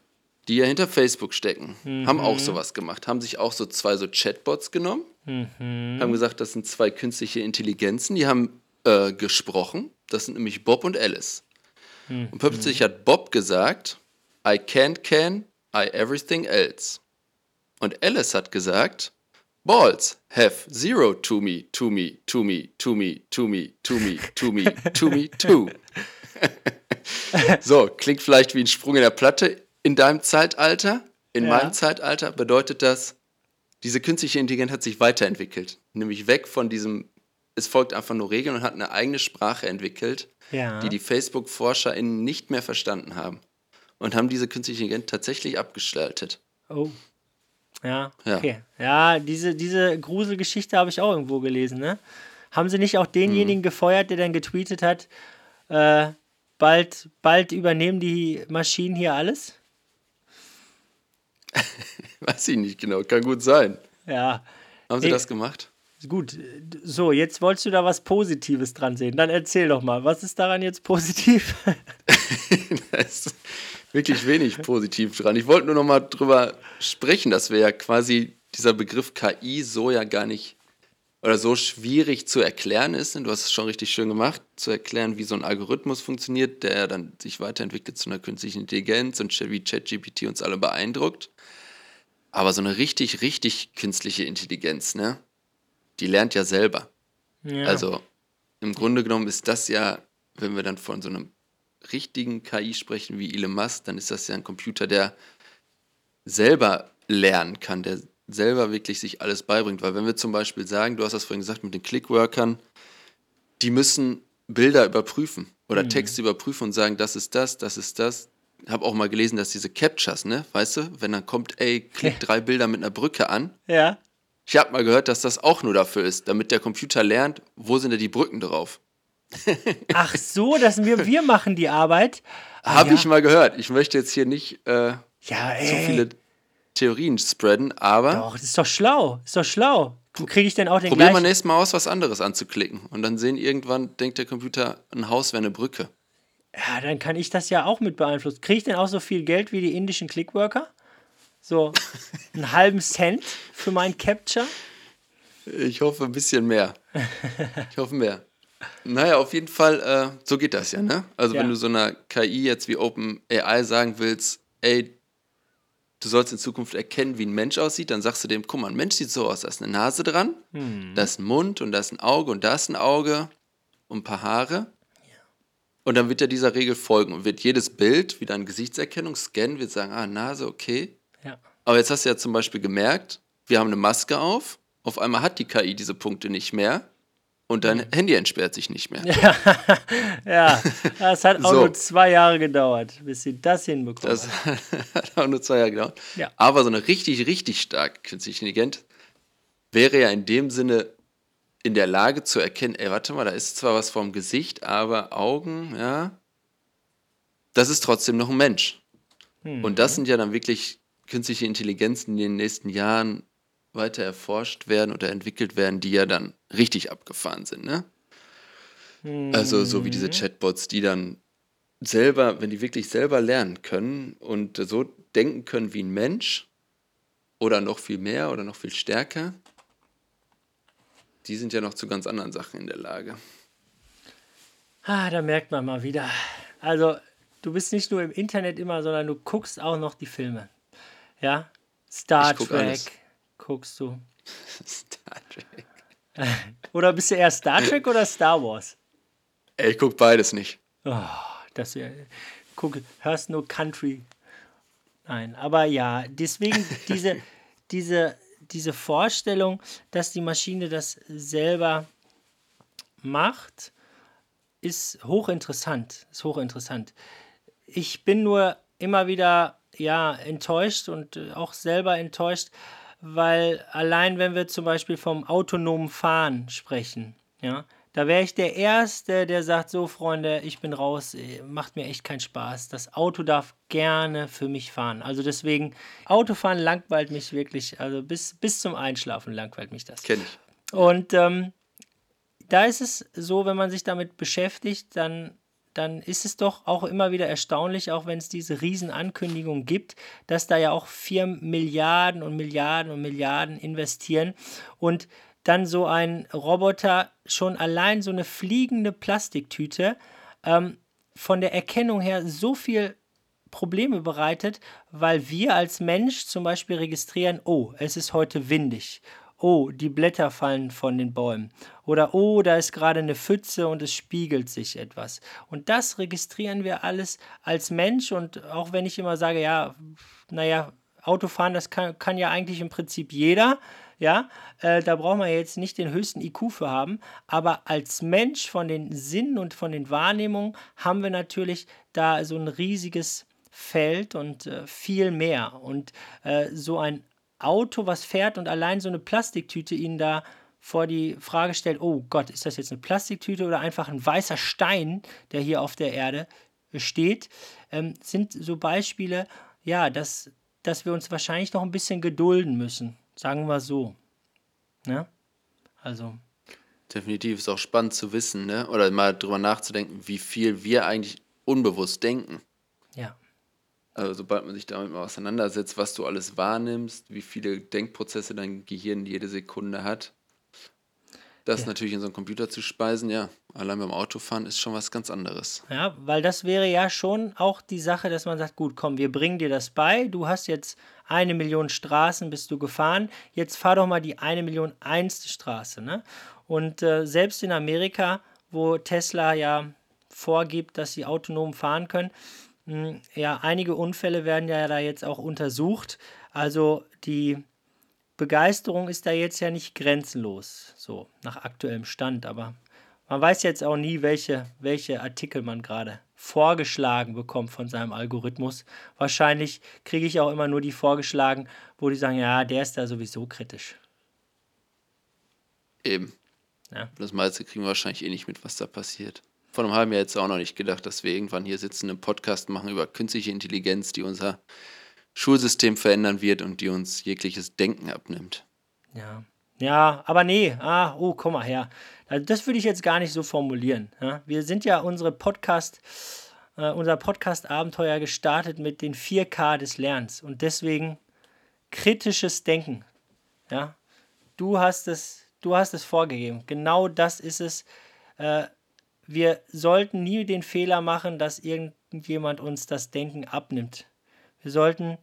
die ja hinter Facebook stecken, haben auch sowas gemacht. Haben sich auch so zwei so Chatbots genommen, haben gesagt, das sind zwei künstliche Intelligenzen, die haben äh, gesprochen. Das sind nämlich Bob und Alice. Und plötzlich hat Bob gesagt, I can't can, I everything else. Und Alice hat gesagt, Balls have zero to me, to me, to me, to me, to me, to me, to me, to me, to. So, klingt vielleicht wie ein Sprung in der Platte. In deinem Zeitalter, in Ja. meinem Zeitalter bedeutet das, diese künstliche Intelligenz hat sich weiterentwickelt. Nämlich weg von diesem, es folgt einfach nur Regeln und hat eine eigene Sprache entwickelt, Ja. die die Facebook-ForscherInnen nicht mehr verstanden haben. Und haben diese künstliche Intelligenz tatsächlich abgestaltet. Oh. Ja, Ja. okay. Ja, diese, diese Gruselgeschichte habe ich auch irgendwo gelesen, ne? Haben sie nicht auch denjenigen Mhm. gefeuert, der dann getweetet hat, äh, bald, bald übernehmen die Maschinen hier alles? Weiß ich nicht genau, kann gut sein. Ja. Haben sie Nee. das gemacht? Gut, so, jetzt wolltest du da was Positives dran sehen. Dann erzähl doch mal, was ist daran jetzt positiv? da ist wirklich wenig positiv dran. Ich wollte nur noch mal drüber sprechen, dass wir ja quasi dieser Begriff KI so ja gar nicht oder so schwierig zu erklären ist. Du hast es schon richtig schön gemacht, zu erklären, wie so ein Algorithmus funktioniert, der dann sich weiterentwickelt zu einer künstlichen Intelligenz und wie ChatGPT uns alle beeindruckt. Aber so eine richtig, richtig künstliche Intelligenz, ne? Die lernt ja selber. ja. Also im Grunde genommen ist das ja, wenn wir dann von so einem richtigen KI sprechen wie Elon Musk, dann ist das ja ein Computer, der selber lernen kann, der selber wirklich sich alles beibringt. Weil wenn wir zum Beispiel sagen, du hast das vorhin gesagt mit den Clickworkern, die müssen Bilder überprüfen oder Texte überprüfen und sagen, das ist das, das ist das. Ich habe auch mal gelesen, dass diese Captchas, ne, weißt du, wenn dann kommt, ey, klick drei Bilder mit einer Brücke an, ja. ich habe mal gehört, dass das auch nur dafür ist, damit der Computer lernt, wo sind denn die Brücken drauf. Ach so, dass wir, wir machen die Arbeit. Ah, habe ja. ich mal gehört. Ich möchte jetzt hier nicht äh, Ja, so viele Theorien spreaden, aber Doch, das ist doch schlau. Ist doch schlau. Kriege ich denn auch den probier mal gleichen? nächstes Mal aus, was anderes anzuklicken. Und dann sehen irgendwann, denkt der Computer, ein Haus wäre eine Brücke. Ja, dann kann ich das ja auch mit beeinflussen. Kriege ich denn auch so viel Geld wie die indischen Clickworker? So einen halben Cent für mein Capture? Ich hoffe ein bisschen mehr. Ich hoffe mehr. Naja, auf jeden Fall, äh, so geht das ja, ne? Also Ja. wenn du so einer KI jetzt wie OpenAI sagen willst, ey, du sollst in Zukunft erkennen, wie ein Mensch aussieht, dann sagst du dem, guck mal, ein Mensch sieht so aus, da ist eine Nase dran, da ist ein Mund und da ist ein Auge und da ist ein Auge und ein paar Haare. Und dann wird er dieser Regel folgen und wird jedes Bild, wieder eine Gesichtserkennung scannen, wird sagen, ah, Nase, okay. Ja. Aber jetzt hast du ja zum Beispiel gemerkt, wir haben eine Maske auf, auf einmal hat die KI diese Punkte nicht mehr und dein Handy entsperrt sich nicht mehr. Ja, das hat auch So. nur zwei Jahre gedauert, bis sie das hinbekommen. Das hat auch nur zwei Jahre gedauert. Ja. Aber so eine richtig, richtig stark künstliche Intelligenz wäre ja in dem Sinne in der Lage zu erkennen, ey, warte mal, da ist zwar was vorm Gesicht, aber Augen, ja, das ist trotzdem noch ein Mensch. Und das sind ja dann wirklich künstliche Intelligenzen, die in den nächsten Jahren weiter erforscht werden oder entwickelt werden, die ja dann richtig abgefahren sind, ne? Also so wie diese Chatbots, die dann selber, wenn die wirklich selber lernen können und so denken können wie ein Mensch oder noch viel mehr oder noch viel stärker, die sind ja noch zu ganz anderen Sachen in der Lage. Ah, da merkt man mal wieder. Also, du bist nicht nur im Internet immer, sondern du guckst auch noch die Filme. Ja? Star Trek alles. Guckst du. Star Trek. Oder bist du eher Star Trek oder Star Wars? Ey, ich guck beides nicht. Oh, das guck, hörst nur Country. Nein, aber ja, deswegen diese, diese, diese Vorstellung, dass die Maschine das selber macht, ist hochinteressant. Ist hochinteressant. Ich bin nur immer wieder ja enttäuscht und auch selber enttäuscht, weil allein wenn wir zum Beispiel vom autonomen Fahren sprechen, ja, da wäre ich der Erste, der sagt, so Freunde, ich bin raus, äh, macht mir echt keinen Spaß. Das Auto darf gerne für mich fahren. Also deswegen, Autofahren langweilt mich wirklich, also bis, bis zum Einschlafen langweilt mich das. Kenn ich. Und ähm, da ist es so, wenn man sich damit beschäftigt, dann, dann ist es doch auch immer wieder erstaunlich, auch wenn es diese Riesenankündigung gibt, dass da ja auch Firmen Milliarden und Milliarden und Milliarden investieren und dann so ein Roboter schon allein so eine fliegende Plastiktüte ähm, von der Erkennung her so viel Probleme bereitet, weil wir als Mensch zum Beispiel registrieren, oh, es ist heute windig. Oh, die Blätter fallen von den Bäumen. Oder oh, da ist gerade eine Pfütze und es spiegelt sich etwas. Und das registrieren wir alles als Mensch. Und auch wenn ich immer sage, ja, naja, Autofahren, das kann, kann ja eigentlich im Prinzip jeder. Ja, äh, da braucht man jetzt nicht den höchsten IQ für haben. Aber als Mensch von den Sinnen und von den Wahrnehmungen haben wir natürlich da so ein riesiges Feld und äh, viel mehr. Und äh, so ein Auto, was fährt und allein so eine Plastiktüte ihnen da vor die Frage stellt, oh Gott, ist das jetzt eine Plastiktüte oder einfach ein weißer Stein, der hier auf der Erde steht, ähm, sind so Beispiele, ja, dass, dass wir uns wahrscheinlich noch ein bisschen gedulden müssen, sagen wir so. Ne? Also, Definitiv ist auch spannend zu wissen, ne? Oder mal drüber nachzudenken, wie viel wir eigentlich unbewusst denken. ja. Also sobald man sich damit mal auseinandersetzt, was du alles wahrnimmst, wie viele Denkprozesse dein Gehirn jede Sekunde hat, das Ja. natürlich in so einen Computer zu speisen, ja, allein beim Autofahren ist schon was ganz anderes. Ja, weil das wäre ja schon auch die Sache, dass man sagt, gut, komm, wir bringen dir das bei. Du hast jetzt eine Million Straßen, bist du gefahren. Jetzt fahr doch mal die eine Million einste Straße. Ne? Und äh, selbst in Amerika, wo Tesla ja vorgibt, dass sie autonom fahren können, mh, ja, einige Unfälle werden ja da jetzt auch untersucht. Also die Begeisterung ist da jetzt ja nicht grenzenlos, so nach aktuellem Stand, aber man weiß jetzt auch nie, welche, welche Artikel man gerade vorgeschlagen bekommt von seinem Algorithmus. Wahrscheinlich kriege ich auch immer nur die vorgeschlagen, wo die sagen, ja, der ist da sowieso kritisch. Eben. Ja. Das meiste kriegen wir wahrscheinlich eh nicht mit, was da passiert. Vor einem halben Jahr jetzt auch noch nicht gedacht, dass wir irgendwann hier sitzen, einen Podcast machen über künstliche Intelligenz, die unser Schulsystem verändern wird und die uns jegliches Denken abnimmt. Ja. Ja, aber nee, ah, oh, komm mal her. Also das würde ich jetzt gar nicht so formulieren. Wir sind ja unsere Podcast, äh, unser Podcast-Abenteuer gestartet mit den 4K des Lernens und deswegen kritisches Denken. Ja? Du hast es, du hast es vorgegeben. Genau das ist es. Äh, wir sollten nie den Fehler machen, dass irgendjemand uns das Denken abnimmt. Wir sollten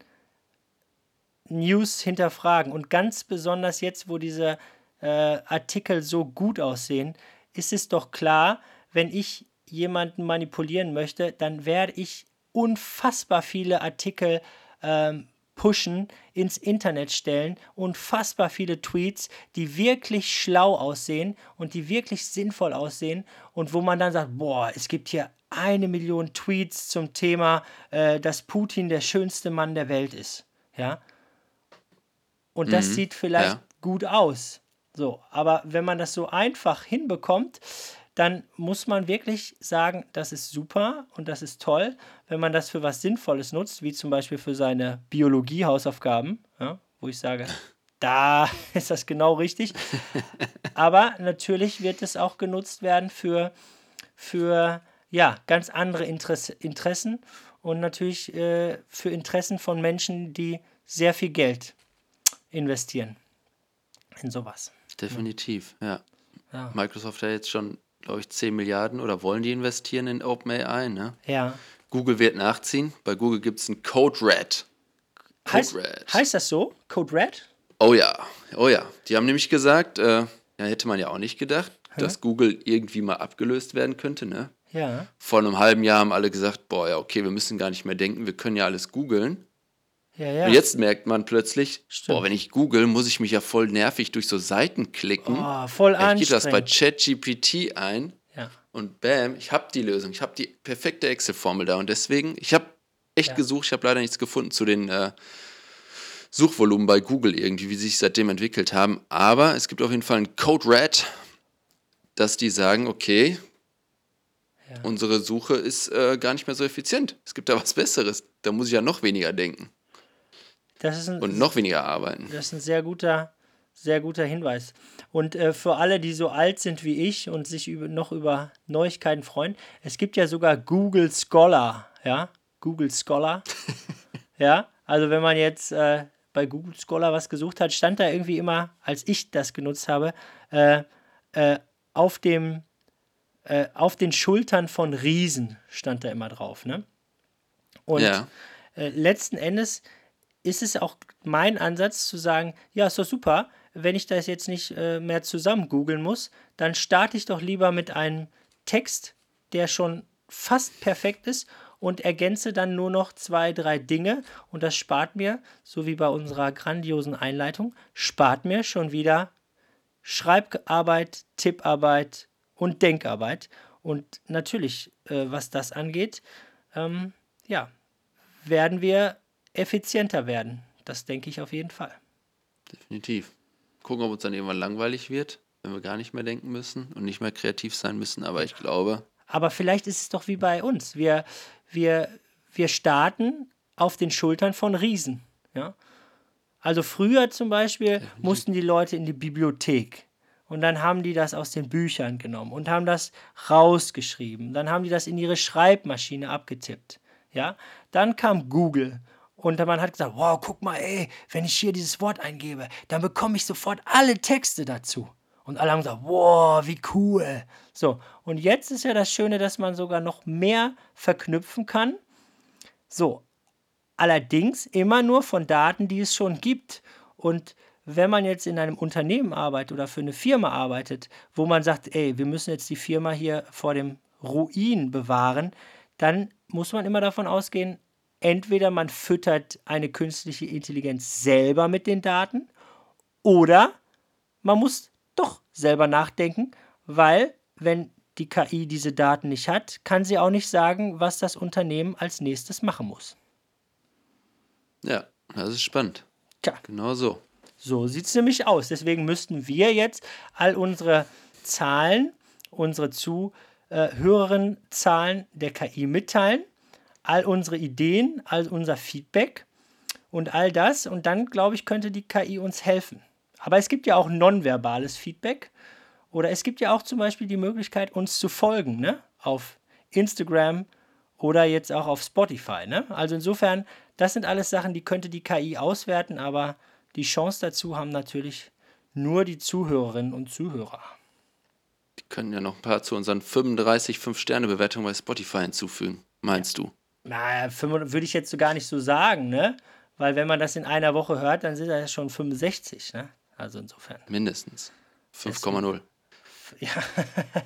News hinterfragen. Und ganz besonders jetzt, wo diese äh, Artikel so gut aussehen, ist es doch klar, wenn ich jemanden manipulieren möchte, dann werde ich unfassbar viele Artikel ähm, pushen, ins Internet stellen, unfassbar viele Tweets, die wirklich schlau aussehen und die wirklich sinnvoll aussehen und wo man dann sagt, boah, es gibt hier eine Million Tweets zum Thema, äh, dass Putin der schönste Mann der Welt ist. Ja, und das Mhm, sieht vielleicht ja. gut aus. So, aber wenn man das so einfach hinbekommt, dann muss man wirklich sagen, das ist super und das ist toll, wenn man das für was Sinnvolles nutzt, wie zum Beispiel für seine Biologie-Hausaufgaben, ja, wo ich sage, da ist das genau richtig. Aber natürlich wird es auch genutzt werden für, für ja, ganz andere Interesse, Interessen und natürlich äh, für Interessen von Menschen, die sehr viel Geld investieren in sowas. Definitiv, ja. Ja. Microsoft hat jetzt schon, glaube ich, 10 Milliarden oder wollen die investieren in OpenAI, ne? Ja. Google wird nachziehen. Bei Google gibt es ein Code Red. Code Heißt, Red. heißt das so? Code Red? Oh ja, oh ja. Die haben nämlich gesagt, äh, ja, hätte man ja auch nicht gedacht, dass Google irgendwie mal abgelöst werden könnte, ne? Ja. Vor einem halben Jahr haben alle gesagt, boah, ja, okay, wir müssen gar nicht mehr denken, wir können ja alles googeln. Ja, ja. Und jetzt merkt man plötzlich, Stimmt. boah, wenn ich google, muss ich mich ja voll nervig durch so Seiten klicken. Oh, voll ich gebe das bei anstrengend. ChatGPT ein Ja. und bam, ich habe die Lösung, ich habe die perfekte Excel-Formel da und deswegen, ich habe echt gesucht, ich habe leider nichts gefunden zu den äh, Suchvolumen bei Google irgendwie, wie sie sich seitdem entwickelt haben, aber es gibt auf jeden Fall ein Code Red, dass die sagen, okay, unsere Suche ist äh, gar nicht mehr so effizient. Es gibt da was Besseres. Da muss ich ja noch weniger denken ein, und noch weniger arbeiten. Das ist ein sehr guter, sehr guter Hinweis. Und äh, für alle, die so alt sind wie ich und sich über, noch über Neuigkeiten freuen, es gibt ja sogar Google Scholar, ja, Google Scholar. ja, also wenn man jetzt äh, bei Google Scholar was gesucht hat, stand da irgendwie immer, als ich das genutzt habe, äh, äh, auf dem äh, auf den Schultern von Riesen stand da immer drauf, ne? Und Ja. äh, letzten Endes ist es auch mein Ansatz zu sagen, ja, ist doch super, wenn ich das jetzt nicht äh, mehr zusammen googeln muss, dann starte ich doch lieber mit einem Text, der schon fast perfekt ist und ergänze dann nur noch zwei, drei Dinge und das spart mir, so wie bei unserer grandiosen Einleitung, spart mir schon wieder Schreibarbeit, Tipparbeit und Denkarbeit. Und natürlich, äh, was das angeht, ähm, ja, werden wir effizienter werden. Das denke ich auf jeden Fall. Definitiv. Gucken, ob uns dann irgendwann langweilig wird, wenn wir gar nicht mehr denken müssen und nicht mehr kreativ sein müssen. Aber ich glaube, Aber vielleicht ist es doch wie bei uns. Wir, wir, wir starten auf den Schultern von Riesen. Ja? Also früher zum Beispiel mussten die Leute in die Bibliothek. Und dann haben die das aus den Büchern genommen und haben das rausgeschrieben. Dann haben die das in ihre Schreibmaschine abgetippt. Ja? Dann kam Google und man hat gesagt, wow, guck mal, ey, wenn ich hier dieses Wort eingebe, dann bekomme ich sofort alle Texte dazu. Und alle haben gesagt, wow, wie cool. So, und jetzt ist ja das Schöne, dass man sogar noch mehr verknüpfen kann. So, allerdings immer nur von Daten, die es schon gibt. Und wenn man jetzt in einem Unternehmen arbeitet oder für eine Firma arbeitet, wo man sagt, ey, wir müssen jetzt die Firma hier vor dem Ruin bewahren, dann muss man immer davon ausgehen, entweder man füttert eine künstliche Intelligenz selber mit den Daten oder man muss doch selber nachdenken, weil wenn die KI diese Daten nicht hat, kann sie auch nicht sagen, was das Unternehmen als nächstes machen muss. ja, das ist spannend. Tja, Genau so. so sieht es nämlich aus. Deswegen müssten wir jetzt all unsere Zahlen, unsere Zuhörerinnenzahlen der KI mitteilen, all unsere Ideen, all unser Feedback und all das. Und dann, glaube ich, könnte die KI uns helfen. Aber es gibt ja auch nonverbales Feedback. Oder es gibt ja auch zum Beispiel die Möglichkeit, uns zu folgen, ne? Auf Instagram oder jetzt auch auf Spotify, ne? Also insofern, das sind alles Sachen, die könnte die KI auswerten, aber die Chance dazu haben natürlich nur die Zuhörerinnen und Zuhörer. Die können ja noch ein paar zu unseren 35 5-Sterne-Bewertungen bei Spotify hinzufügen. Meinst du? Na, fünf- würde ich jetzt so gar nicht so sagen, ne? Weil wenn man das in einer Woche hört, dann sind das schon 65, ne? Also insofern. Mindestens. 5,0. Ja,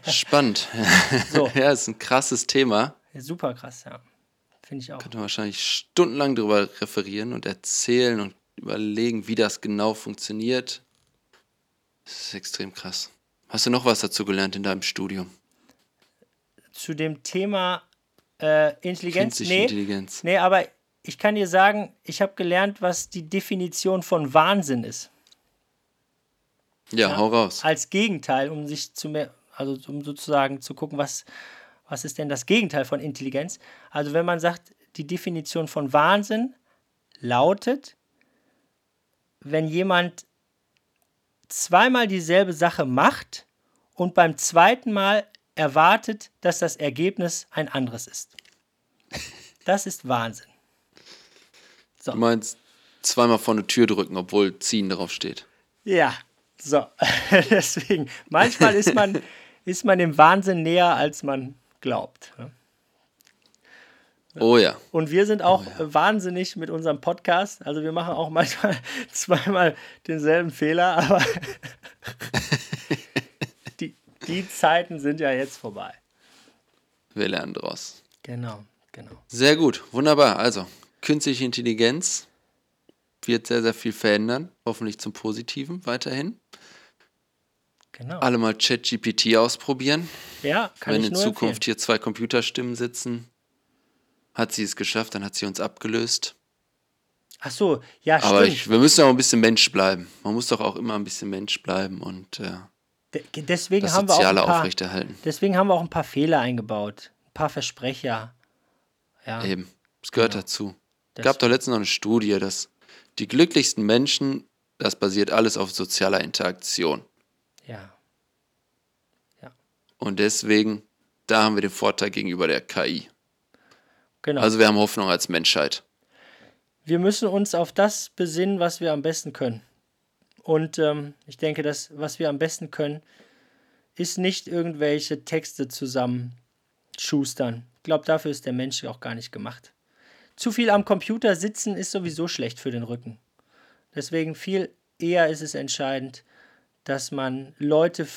Spannend. So. ja, ist ein krasses Thema. super krass, ja. Finde ich auch. Könnte man wahrscheinlich stundenlang darüber referieren und erzählen und überlegen, wie das genau funktioniert. Das ist extrem krass. Hast du noch was dazu gelernt in deinem Studium? Zu dem Thema äh, Intelligenz, nee, Intelligenz. nee, aber ich kann dir sagen, ich habe gelernt, was die Definition von Wahnsinn ist. Ja, hau raus. als Gegenteil, um sich zu mehr, also um sozusagen zu gucken, was, was ist denn das Gegenteil von Intelligenz? Also wenn man sagt, die Definition von Wahnsinn lautet, wenn jemand zweimal dieselbe Sache macht und beim zweiten Mal erwartet, dass das Ergebnis ein anderes ist. Das ist Wahnsinn. Du meinst zweimal vor eine Tür drücken, obwohl ziehen drauf steht. Ja, so. Deswegen, manchmal ist man, ist man dem Wahnsinn näher, als man glaubt. ne? Oh ja. Und wir sind auch wahnsinnig mit unserem Podcast. Also wir machen auch manchmal zweimal denselben Fehler, aber die, Zeiten sind ja jetzt vorbei. Wir lernen draus. Genau, genau. Sehr gut, wunderbar. Also, künstliche Intelligenz wird sehr, sehr viel verändern. Hoffentlich zum Positiven weiterhin. Genau. Alle mal ChatGPT ausprobieren. Ja, kann Wenn ich in nur Zukunft empfehlen. hier zwei Computerstimmen sitzen, hat sie es geschafft, dann hat sie uns abgelöst. Ach so, ja, Aber stimmt. ich, wir müssen auch ein bisschen Mensch bleiben. Man muss doch auch immer ein bisschen Mensch bleiben und äh, Deswegen das haben wir auch Soziale ein paar, aufrechterhalten. deswegen haben wir auch ein paar Fehler eingebaut, ein paar Versprecher. Ja, Eben, es gehört Genau. dazu. Das- gab doch letztens noch eine Studie, dass die glücklichsten Menschen, das basiert alles auf sozialer Interaktion. ja, Und deswegen, da haben wir den Vorteil gegenüber der KI. genau. Also wir haben Hoffnung als Menschheit. wir müssen uns auf das besinnen, was wir am besten können. Und ähm, ich denke, das, was wir am besten können, ist nicht irgendwelche Texte zusammenschustern. Ich glaube, dafür ist der Mensch auch gar nicht gemacht. Zu viel am Computer sitzen ist sowieso schlecht für den Rücken. Deswegen viel eher ist es entscheidend, dass man Leute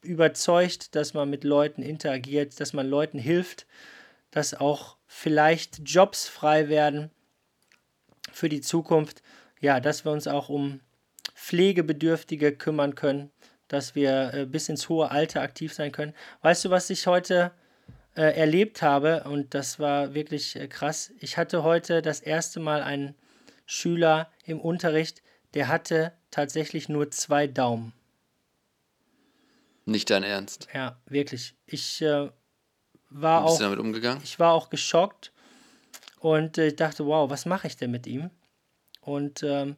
überzeugt, dass man mit Leuten interagiert, dass man Leuten hilft, dass auch vielleicht Jobs frei werden für die Zukunft. Ja, dass wir uns auch um Pflegebedürftige kümmern können, dass wir äh, bis ins hohe Alter aktiv sein können. Weißt du, was ich heute äh, erlebt habe? Und das war wirklich äh, krass. Ich hatte heute das erste Mal einen Schüler im Unterricht, der hatte tatsächlich nur zwei Daumen. Nicht dein Ernst. Ja, wirklich. Ich äh, war bist auch du damit umgegangen? ich war auch geschockt und äh, ich dachte, wow, was mache ich denn mit ihm? Und ähm,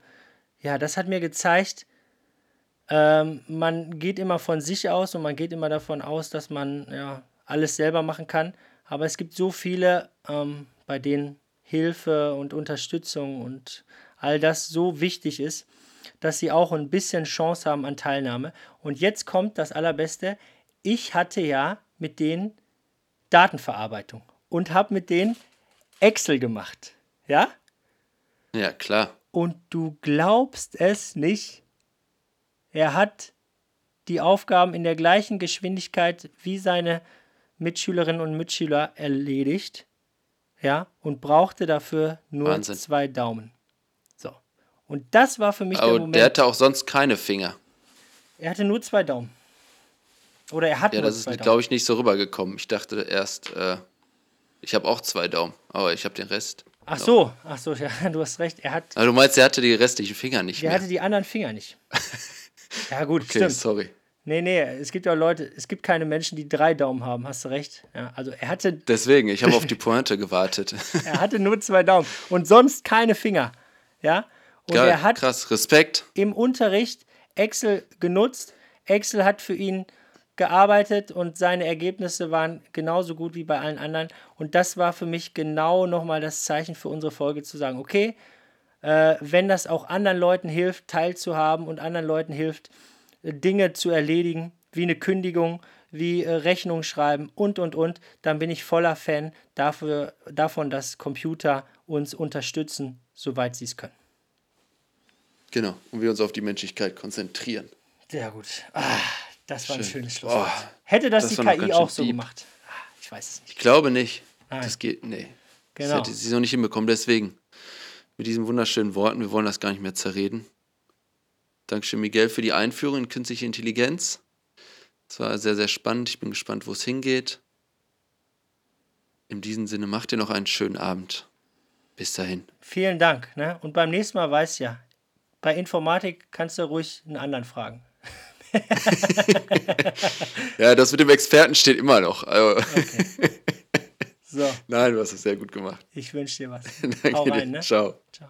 ja, das hat mir gezeigt, ähm, man geht immer von sich aus und man geht immer davon aus, dass man ja, alles selber machen kann. Aber es gibt so viele, ähm, bei denen Hilfe und Unterstützung und all das so wichtig ist, dass sie auch ein bisschen Chance haben an Teilnahme. Und jetzt kommt das Allerbeste. Ich hatte ja mit denen Datenverarbeitung und habe mit denen Excel gemacht. Ja? Ja, klar. Und du glaubst es nicht. Er hat die Aufgaben in der gleichen Geschwindigkeit wie seine Mitschülerinnen und Mitschüler erledigt. Ja, und brauchte dafür nur Wahnsinn. zwei Daumen. So. Und das war für mich der Aber Moment. der hatte auch sonst keine Finger. er hatte nur zwei Daumen. Oder er hat Ja, nur das zwei ist, Daumen. glaube ich, nicht so rübergekommen. Ich dachte erst, äh, ich habe auch zwei Daumen, aber ich habe den Rest. Ach so, ach so, ja, du hast recht. Er hat, Aber du meinst, er hatte die restlichen Finger nicht er mehr. hatte die anderen Finger nicht. Ja, gut, okay, stimmt. sorry. Nee, nee, es gibt ja Leute, es gibt keine Menschen, die drei Daumen haben, hast du recht. Ja, also er hatte, Deswegen, ich habe auf die Pointe gewartet. er hatte nur zwei Daumen und sonst keine Finger. Ja? Und Geil, er hat krass, Respekt. im Unterricht Excel genutzt. Excel hat für ihn gearbeitet und seine Ergebnisse waren genauso gut wie bei allen anderen. Und das war für mich genau nochmal das Zeichen für unsere Folge zu sagen, okay, äh, wenn das auch anderen Leuten hilft, teilzuhaben und anderen Leuten hilft, äh, Dinge zu erledigen, wie eine Kündigung, wie äh, Rechnung schreiben und, und, und, dann bin ich voller Fan dafür, davon, dass Computer uns unterstützen, soweit sie es können. Genau. Und wir uns auf die Menschlichkeit konzentrieren. Sehr gut. Ah, das war ein Schön. schönes Schlusswort. Oh, Hätte das, das die KI auch so deep. gemacht? Ah, ich weiß es nicht. Ich glaube nicht. Nein. Das geht, nee. Genau. Das hätte sie so nicht hinbekommen. Deswegen, mit diesen wunderschönen Worten, wir wollen das gar nicht mehr zerreden. Dankeschön, Miguel, für die Einführung in künstliche Intelligenz. Es war sehr, sehr spannend. Ich bin gespannt, wo es hingeht. In diesem Sinne, macht ihr noch einen schönen Abend. Bis dahin. Vielen Dank. Ne? Und beim nächsten Mal weiß ja, bei Informatik kannst du ruhig einen anderen fragen. Ja, das mit dem Experten steht immer noch. Also, So, Nein, du hast es sehr gut gemacht. ich wünsche dir was. Danke Hau dir. rein, ne? Ciao. Ciao.